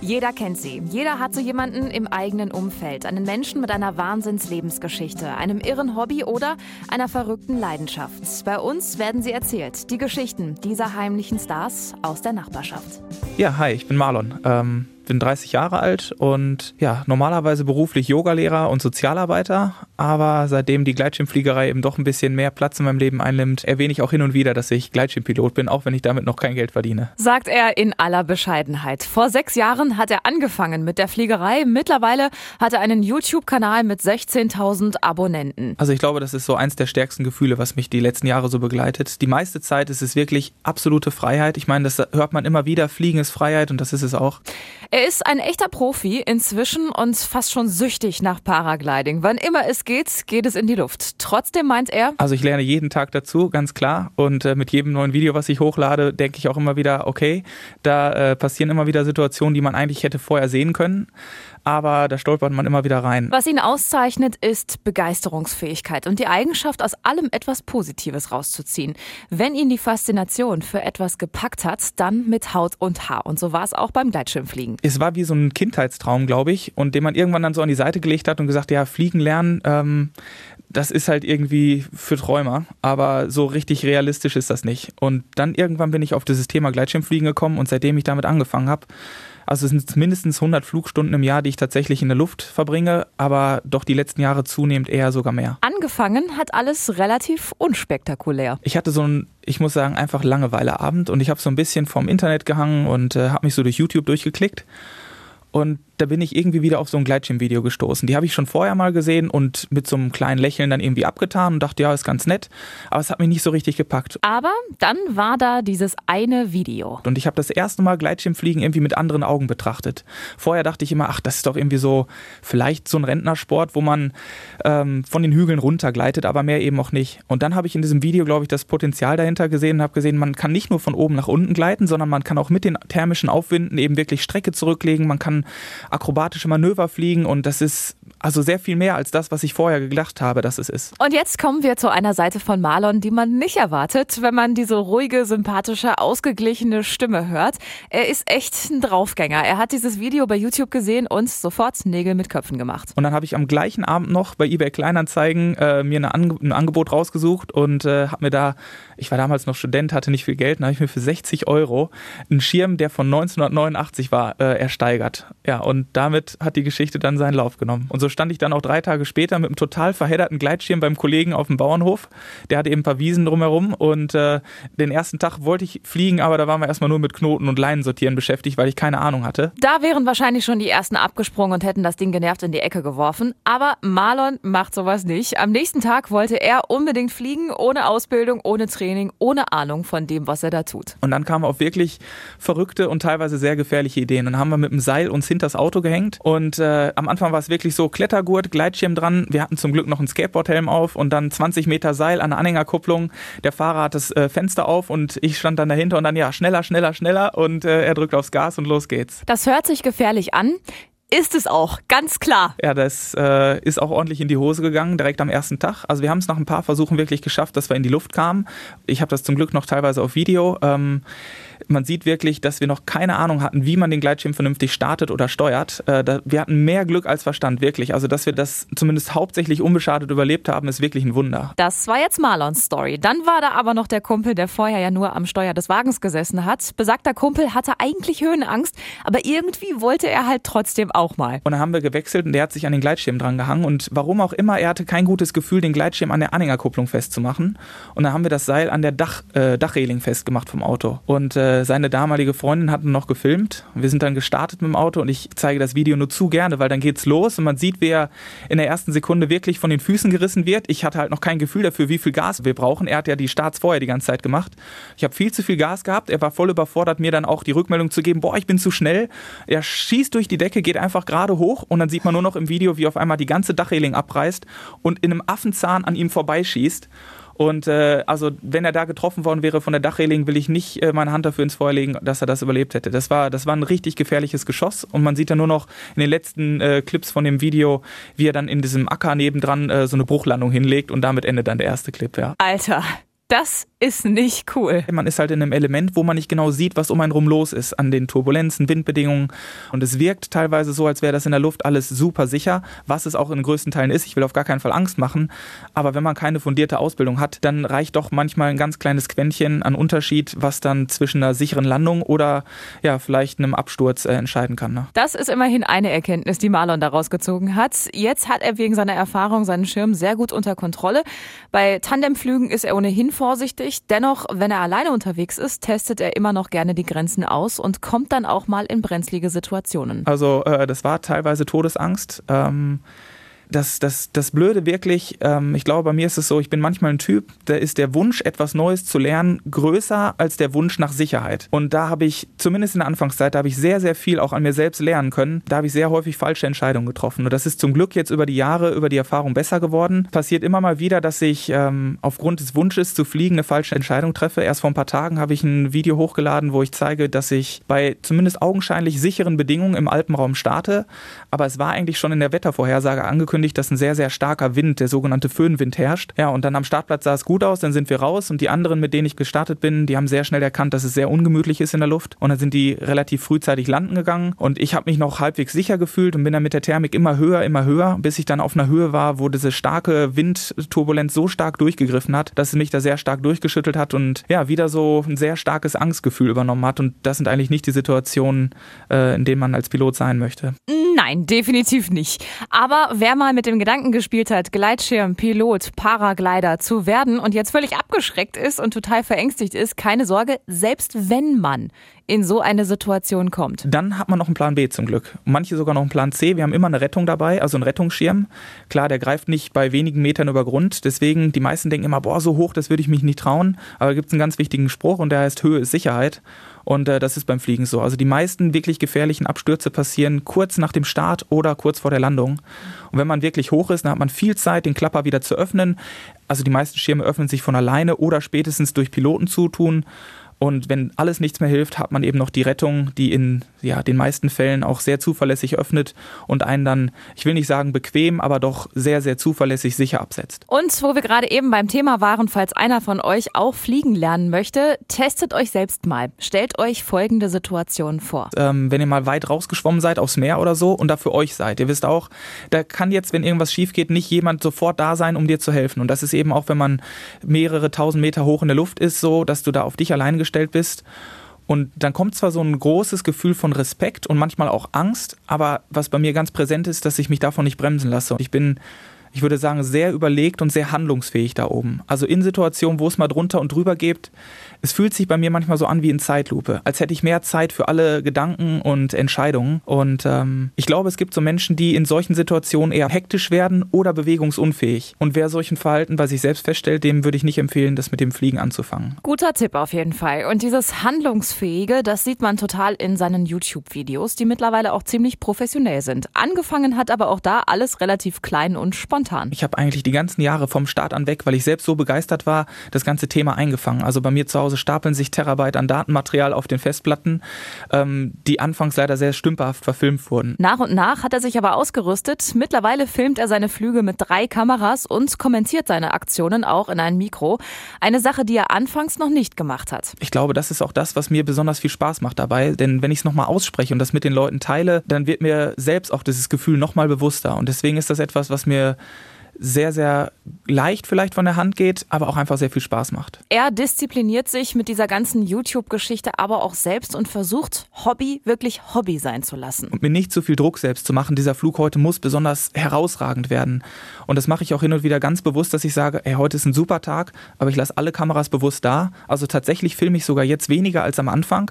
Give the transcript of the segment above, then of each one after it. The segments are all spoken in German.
Jeder kennt sie. Jeder hat so jemanden im eigenen Umfeld. Einen Menschen mit einer Wahnsinnslebensgeschichte, einem irren Hobby oder einer verrückten Leidenschaft. Bei uns werden sie erzählt. Die Geschichten dieser heimlichen Stars aus der Nachbarschaft. Ja, hi, ich bin Marlon. Ähm, bin 30 Jahre alt und ja, normalerweise beruflich Yogalehrer und Sozialarbeiter, aber seitdem die Gleitschirmfliegerei eben doch ein bisschen mehr Platz in meinem Leben einnimmt, erwähne ich auch hin und wieder, dass ich Gleitschirmpilot bin, auch wenn ich damit noch kein Geld verdiene. Sagt er in aller Bescheidenheit. Vor sechs Jahren hat er angefangen mit der Fliegerei. Mittlerweile hat er einen YouTube-Kanal mit 16.000 Abonnenten. Also ich glaube, das ist so eins der stärksten Gefühle, was mich die letzten Jahre so begleitet. Die meiste Zeit ist es wirklich absolute Freiheit. Ich meine, das hört man immer wieder, Fliegen ist Freiheit und das ist es auch. Er ist ein echter Profi inzwischen und fast schon süchtig nach Paragliding. Wann immer es geht, geht es in die Luft. Trotzdem meint er. Also ich lerne jeden Tag dazu, ganz klar. Und äh, mit jedem neuen Video, was ich hochlade, denke ich auch immer wieder, okay, da äh, passieren immer wieder Situationen, die man eigentlich hätte vorher sehen können aber da stolpert man immer wieder rein. Was ihn auszeichnet, ist Begeisterungsfähigkeit und die Eigenschaft, aus allem etwas Positives rauszuziehen. Wenn ihn die Faszination für etwas gepackt hat, dann mit Haut und Haar. Und so war es auch beim Gleitschirmfliegen. Es war wie so ein Kindheitstraum, glaube ich, und den man irgendwann dann so an die Seite gelegt hat und gesagt, ja, fliegen lernen, ähm, das ist halt irgendwie für Träumer, aber so richtig realistisch ist das nicht. Und dann irgendwann bin ich auf dieses Thema Gleitschirmfliegen gekommen und seitdem ich damit angefangen habe, also es sind mindestens 100 Flugstunden im Jahr, die ich tatsächlich in der Luft verbringe, aber doch die letzten Jahre zunehmend eher sogar mehr. Angefangen hat alles relativ unspektakulär. Ich hatte so ein, ich muss sagen, einfach Langeweileabend und ich habe so ein bisschen vom Internet gehangen und äh, habe mich so durch YouTube durchgeklickt. Und da bin ich irgendwie wieder auf so ein Gleitschirmvideo gestoßen. Die habe ich schon vorher mal gesehen und mit so einem kleinen Lächeln dann irgendwie abgetan und dachte, ja, ist ganz nett. Aber es hat mich nicht so richtig gepackt. Aber dann war da dieses eine Video. Und ich habe das erste Mal Gleitschirmfliegen irgendwie mit anderen Augen betrachtet. Vorher dachte ich immer, ach, das ist doch irgendwie so vielleicht so ein Rentnersport, wo man ähm, von den Hügeln runtergleitet, aber mehr eben auch nicht. Und dann habe ich in diesem Video, glaube ich, das Potenzial dahinter gesehen und habe gesehen, man kann nicht nur von oben nach unten gleiten, sondern man kann auch mit den thermischen Aufwinden eben wirklich Strecke zurücklegen. Man kann akrobatische Manöver fliegen und das ist also sehr viel mehr als das, was ich vorher gedacht habe, dass es ist. Und jetzt kommen wir zu einer Seite von Marlon, die man nicht erwartet, wenn man diese ruhige, sympathische, ausgeglichene Stimme hört. Er ist echt ein Draufgänger. Er hat dieses Video bei YouTube gesehen und sofort Nägel mit Köpfen gemacht. Und dann habe ich am gleichen Abend noch bei eBay Kleinanzeigen äh, mir eine Ange ein Angebot rausgesucht und äh, habe mir da, ich war damals noch Student, hatte nicht viel Geld, dann habe ich mir für 60 Euro einen Schirm, der von 1989 war, äh, ersteigert. Ja, und damit hat die Geschichte dann seinen Lauf genommen. Und so stand ich dann auch drei Tage später mit einem total verhedderten Gleitschirm beim Kollegen auf dem Bauernhof. Der hatte eben ein paar Wiesen drumherum und äh, den ersten Tag wollte ich fliegen, aber da waren wir erstmal nur mit Knoten und Leinen sortieren beschäftigt, weil ich keine Ahnung hatte. Da wären wahrscheinlich schon die ersten abgesprungen und hätten das Ding genervt in die Ecke geworfen. Aber Marlon macht sowas nicht. Am nächsten Tag wollte er unbedingt fliegen, ohne Ausbildung, ohne Training, ohne Ahnung von dem, was er da tut. Und dann kamen auch wirklich verrückte und teilweise sehr gefährliche Ideen. Dann haben wir mit dem Seil uns hinters Auto gehängt und äh, am Anfang war es wirklich so Klettergurt, Gleitschirm dran. Wir hatten zum Glück noch einen Skateboardhelm auf und dann 20 Meter Seil an der Anhängerkupplung. Der Fahrer hat das äh, Fenster auf und ich stand dann dahinter und dann ja schneller, schneller, schneller und äh, er drückt aufs Gas und los geht's. Das hört sich gefährlich an. Ist es auch, ganz klar. Ja, das äh, ist auch ordentlich in die Hose gegangen, direkt am ersten Tag. Also wir haben es nach ein paar Versuchen wirklich geschafft, dass wir in die Luft kamen. Ich habe das zum Glück noch teilweise auf Video. Ähm, man sieht wirklich, dass wir noch keine Ahnung hatten, wie man den Gleitschirm vernünftig startet oder steuert. Äh, da, wir hatten mehr Glück als Verstand, wirklich. Also, dass wir das zumindest hauptsächlich unbeschadet überlebt haben, ist wirklich ein Wunder. Das war jetzt Marlons Story. Dann war da aber noch der Kumpel, der vorher ja nur am Steuer des Wagens gesessen hat. Besagter Kumpel hatte eigentlich Höhenangst, aber irgendwie wollte er halt trotzdem auch mal. Und dann haben wir gewechselt und der hat sich an den Gleitschirm dran gehangen und warum auch immer, er hatte kein gutes Gefühl, den Gleitschirm an der Anhängerkupplung festzumachen. Und dann haben wir das Seil an der Dach, äh, Dachreling festgemacht vom Auto. Und äh, seine damalige Freundin hat noch gefilmt. Wir sind dann gestartet mit dem Auto und ich zeige das Video nur zu gerne, weil dann geht's los und man sieht, wie er in der ersten Sekunde wirklich von den Füßen gerissen wird. Ich hatte halt noch kein Gefühl dafür, wie viel Gas wir brauchen. Er hat ja die Starts vorher die ganze Zeit gemacht. Ich habe viel zu viel Gas gehabt. Er war voll überfordert, mir dann auch die Rückmeldung zu geben, boah, ich bin zu schnell. Er schießt durch die Decke, geht einfach gerade hoch und dann sieht man nur noch im Video, wie auf einmal die ganze Dachreling abreißt und in einem Affenzahn an ihm vorbeischießt. Und äh, also wenn er da getroffen worden wäre von der Dachreling, will ich nicht äh, meine Hand dafür ins Feuer legen, dass er das überlebt hätte. Das war, das war ein richtig gefährliches Geschoss und man sieht dann nur noch in den letzten äh, Clips von dem Video, wie er dann in diesem Acker nebendran äh, so eine Bruchlandung hinlegt und damit endet dann der erste Clip, ja. Alter, Das ist nicht cool. Man ist halt in einem Element, wo man nicht genau sieht, was um einen rum los ist, an den Turbulenzen, Windbedingungen. Und es wirkt teilweise so, als wäre das in der Luft alles super sicher, was es auch in größten Teilen ist. Ich will auf gar keinen Fall Angst machen. Aber wenn man keine fundierte Ausbildung hat, dann reicht doch manchmal ein ganz kleines Quäntchen an Unterschied, was dann zwischen einer sicheren Landung oder ja, vielleicht einem Absturz äh, entscheiden kann. Ne? Das ist immerhin eine Erkenntnis, die Marlon daraus gezogen hat. Jetzt hat er wegen seiner Erfahrung seinen Schirm sehr gut unter Kontrolle. Bei Tandemflügen ist er ohnehin vorsichtig. Dennoch, wenn er alleine unterwegs ist, testet er immer noch gerne die Grenzen aus und kommt dann auch mal in brenzlige Situationen. Also äh, das war teilweise Todesangst. Ähm das, das, das Blöde wirklich, ähm, ich glaube, bei mir ist es so, ich bin manchmal ein Typ, da ist der Wunsch, etwas Neues zu lernen, größer als der Wunsch nach Sicherheit. Und da habe ich, zumindest in der Anfangszeit, da habe ich sehr, sehr viel auch an mir selbst lernen können. Da habe ich sehr häufig falsche Entscheidungen getroffen. Und das ist zum Glück jetzt über die Jahre, über die Erfahrung besser geworden. Passiert immer mal wieder, dass ich ähm, aufgrund des Wunsches zu fliegen eine falsche Entscheidung treffe. Erst vor ein paar Tagen habe ich ein Video hochgeladen, wo ich zeige, dass ich bei zumindest augenscheinlich sicheren Bedingungen im Alpenraum starte. Aber es war eigentlich schon in der Wettervorhersage angekündigt, angekündigt, dass ein sehr, sehr starker Wind, der sogenannte Föhnwind herrscht. Ja, und dann am Startplatz sah es gut aus, dann sind wir raus und die anderen, mit denen ich gestartet bin, die haben sehr schnell erkannt, dass es sehr ungemütlich ist in der Luft und dann sind die relativ frühzeitig landen gegangen und ich habe mich noch halbwegs sicher gefühlt und bin dann mit der Thermik immer höher, immer höher, bis ich dann auf einer Höhe war, wo diese starke Windturbulenz so stark durchgegriffen hat, dass es mich da sehr stark durchgeschüttelt hat und ja, wieder so ein sehr starkes Angstgefühl übernommen hat und das sind eigentlich nicht die Situationen, äh, in denen man als Pilot sein möchte. Nein, definitiv nicht. Aber wer mal mit dem Gedanken gespielt hat, Gleitschirm, Pilot, Paraglider zu werden und jetzt völlig abgeschreckt ist und total verängstigt ist, keine Sorge, selbst wenn man in so eine Situation kommt. Dann hat man noch einen Plan B zum Glück. Manche sogar noch einen Plan C. Wir haben immer eine Rettung dabei, also einen Rettungsschirm. Klar, der greift nicht bei wenigen Metern über Grund. Deswegen, die meisten denken immer, boah, so hoch, das würde ich mich nicht trauen. Aber da gibt es einen ganz wichtigen Spruch und der heißt, Höhe ist Sicherheit. Und äh, das ist beim Fliegen so. Also die meisten wirklich gefährlichen Abstürze passieren kurz nach dem Start oder kurz vor der Landung. Und wenn man wirklich hoch ist, dann hat man viel Zeit, den Klapper wieder zu öffnen. Also die meisten Schirme öffnen sich von alleine oder spätestens durch Pilotenzutun. Und wenn alles nichts mehr hilft, hat man eben noch die Rettung, die in ja, den meisten Fällen auch sehr zuverlässig öffnet und einen dann, ich will nicht sagen bequem, aber doch sehr, sehr zuverlässig sicher absetzt. Und wo wir gerade eben beim Thema waren, falls einer von euch auch fliegen lernen möchte, testet euch selbst mal. Stellt euch folgende Situation vor. Ähm, wenn ihr mal weit rausgeschwommen seid aufs Meer oder so und da für euch seid, ihr wisst auch, da kann jetzt, wenn irgendwas schief geht, nicht jemand sofort da sein, um dir zu helfen. Und das ist eben auch, wenn man mehrere tausend Meter hoch in der Luft ist, so, dass du da auf dich allein gestellt bist. Und dann kommt zwar so ein großes Gefühl von Respekt und manchmal auch Angst, aber was bei mir ganz präsent ist, dass ich mich davon nicht bremsen lasse. Ich bin ich würde sagen, sehr überlegt und sehr handlungsfähig da oben. Also in Situationen, wo es mal drunter und drüber geht, es fühlt sich bei mir manchmal so an wie in Zeitlupe, als hätte ich mehr Zeit für alle Gedanken und Entscheidungen. Und ähm, ich glaube, es gibt so Menschen, die in solchen Situationen eher hektisch werden oder bewegungsunfähig. Und wer solchen Verhalten bei sich selbst feststellt, dem würde ich nicht empfehlen, das mit dem Fliegen anzufangen. Guter Tipp auf jeden Fall. Und dieses Handlungsfähige, das sieht man total in seinen YouTube-Videos, die mittlerweile auch ziemlich professionell sind. Angefangen hat aber auch da alles relativ klein und spontan. Ich habe eigentlich die ganzen Jahre vom Start an weg, weil ich selbst so begeistert war, das ganze Thema eingefangen. Also bei mir zu Hause Hause stapeln sich Terabyte an Datenmaterial auf den Festplatten, ähm, die anfangs leider sehr stümperhaft verfilmt wurden. Nach und nach hat er sich aber ausgerüstet. Mittlerweile filmt er seine Flüge mit drei Kameras und kommentiert seine Aktionen auch in ein Mikro. Eine Sache, die er anfangs noch nicht gemacht hat. Ich glaube, das ist auch das, was mir besonders viel Spaß macht dabei. Denn wenn ich es nochmal ausspreche und das mit den Leuten teile, dann wird mir selbst auch dieses Gefühl nochmal bewusster. Und deswegen ist das etwas, was mir sehr, sehr leicht vielleicht von der Hand geht, aber auch einfach sehr viel Spaß macht. Er diszipliniert sich mit dieser ganzen YouTube-Geschichte aber auch selbst und versucht, Hobby wirklich Hobby sein zu lassen. Und mir nicht zu viel Druck selbst zu machen. Dieser Flug heute muss besonders herausragend werden. Und das mache ich auch hin und wieder ganz bewusst, dass ich sage, ey, heute ist ein super Tag, aber ich lasse alle Kameras bewusst da. Also tatsächlich filme ich sogar jetzt weniger als am Anfang.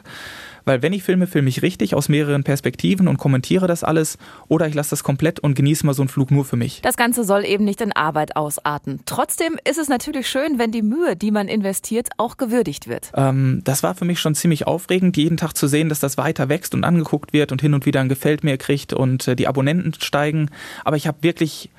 Weil wenn ich filme, filme ich richtig aus mehreren Perspektiven und kommentiere das alles oder ich lasse das komplett und genieße mal so einen Flug nur für mich. Das Ganze soll eben nicht in Arbeit ausarten. Trotzdem ist es natürlich schön, wenn die Mühe, die man investiert, auch gewürdigt wird. Ähm, das war für mich schon ziemlich aufregend, jeden Tag zu sehen, dass das weiter wächst und angeguckt wird und hin und wieder ein Gefällt mir kriegt und äh, die Abonnenten steigen. Aber ich habe wirklich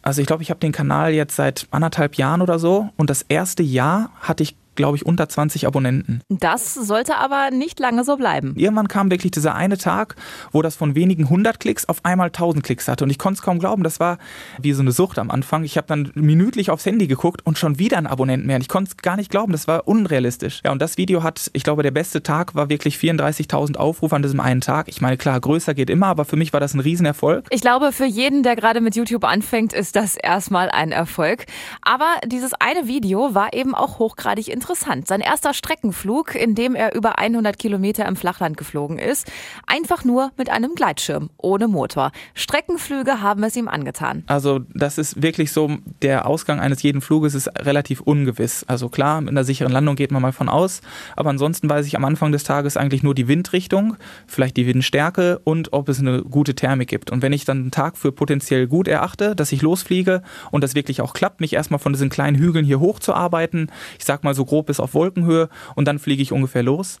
also ich glaube, ich habe den Kanal jetzt seit anderthalb Jahren oder so und das erste Jahr hatte ich glaube ich, unter 20 Abonnenten. Das sollte aber nicht lange so bleiben. Irgendwann kam wirklich dieser eine Tag, wo das von wenigen hundert Klicks auf einmal 1000 Klicks hatte. Und ich konnte es kaum glauben. Das war wie so eine Sucht am Anfang. Ich habe dann minütlich aufs Handy geguckt und schon wieder ein Abonnent mehr. Und ich konnte es gar nicht glauben. Das war unrealistisch. Ja, und das Video hat, ich glaube, der beste Tag war wirklich 34.000 Aufrufe an diesem einen Tag. Ich meine, klar, größer geht immer, aber für mich war das ein Riesenerfolg. Ich glaube, für jeden, der gerade mit YouTube anfängt, ist das erstmal ein Erfolg. Aber dieses eine Video war eben auch hochgradig interessant. Sein erster Streckenflug, in dem er über 100 Kilometer im Flachland geflogen ist. Einfach nur mit einem Gleitschirm, ohne Motor. Streckenflüge haben es ihm angetan. Also das ist wirklich so, der Ausgang eines jeden Fluges ist relativ ungewiss. Also klar, mit einer sicheren Landung geht man mal von aus, aber ansonsten weiß ich am Anfang des Tages eigentlich nur die Windrichtung, vielleicht die Windstärke und ob es eine gute Thermik gibt. Und wenn ich dann einen Tag für potenziell gut erachte, dass ich losfliege und das wirklich auch klappt, mich erstmal von diesen kleinen Hügeln hier hochzuarbeiten, ich sag mal so grob bis auf Wolkenhöhe und dann fliege ich ungefähr los,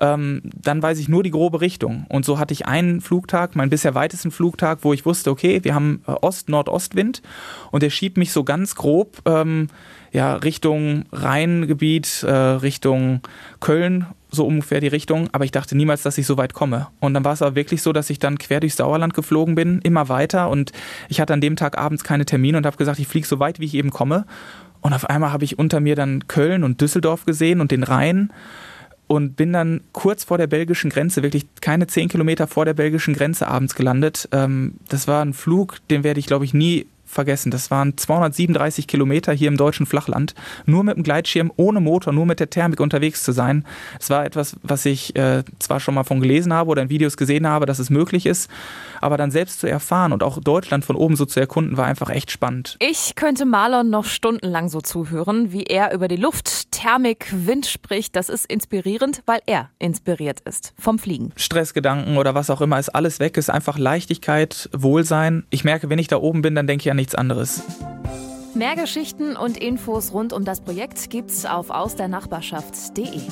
ähm, dann weiß ich nur die grobe Richtung. Und so hatte ich einen Flugtag, meinen bisher weitesten Flugtag, wo ich wusste, okay, wir haben äh, Ost-Nordostwind und der schiebt mich so ganz grob ähm, ja, Richtung Rheingebiet, äh, Richtung Köln, so ungefähr die Richtung, aber ich dachte niemals, dass ich so weit komme. Und dann war es aber wirklich so, dass ich dann quer durchs Sauerland geflogen bin, immer weiter und ich hatte an dem Tag abends keine Termine und habe gesagt, ich fliege so weit, wie ich eben komme. Und auf einmal habe ich unter mir dann Köln und Düsseldorf gesehen und den Rhein und bin dann kurz vor der belgischen Grenze, wirklich keine zehn Kilometer vor der belgischen Grenze abends gelandet. Ähm, das war ein Flug, den werde ich, glaube ich, nie vergessen. Das waren 237 Kilometer hier im deutschen Flachland, nur mit dem Gleitschirm, ohne Motor, nur mit der Thermik unterwegs zu sein. Es war etwas, was ich äh, zwar schon mal von gelesen habe oder in Videos gesehen habe, dass es möglich ist, aber dann selbst zu erfahren und auch Deutschland von oben so zu erkunden, war einfach echt spannend. Ich könnte Marlon noch stundenlang so zuhören, wie er über die Luft, Thermik, Wind spricht. Das ist inspirierend, weil er inspiriert ist vom Fliegen. Stressgedanken oder was auch immer ist alles weg, ist einfach Leichtigkeit, Wohlsein. Ich merke, wenn ich da oben bin, dann denke ich an nichts anderes. Mehr Geschichten und Infos rund um das Projekt gibt's auf ausdernachbarschaft.de.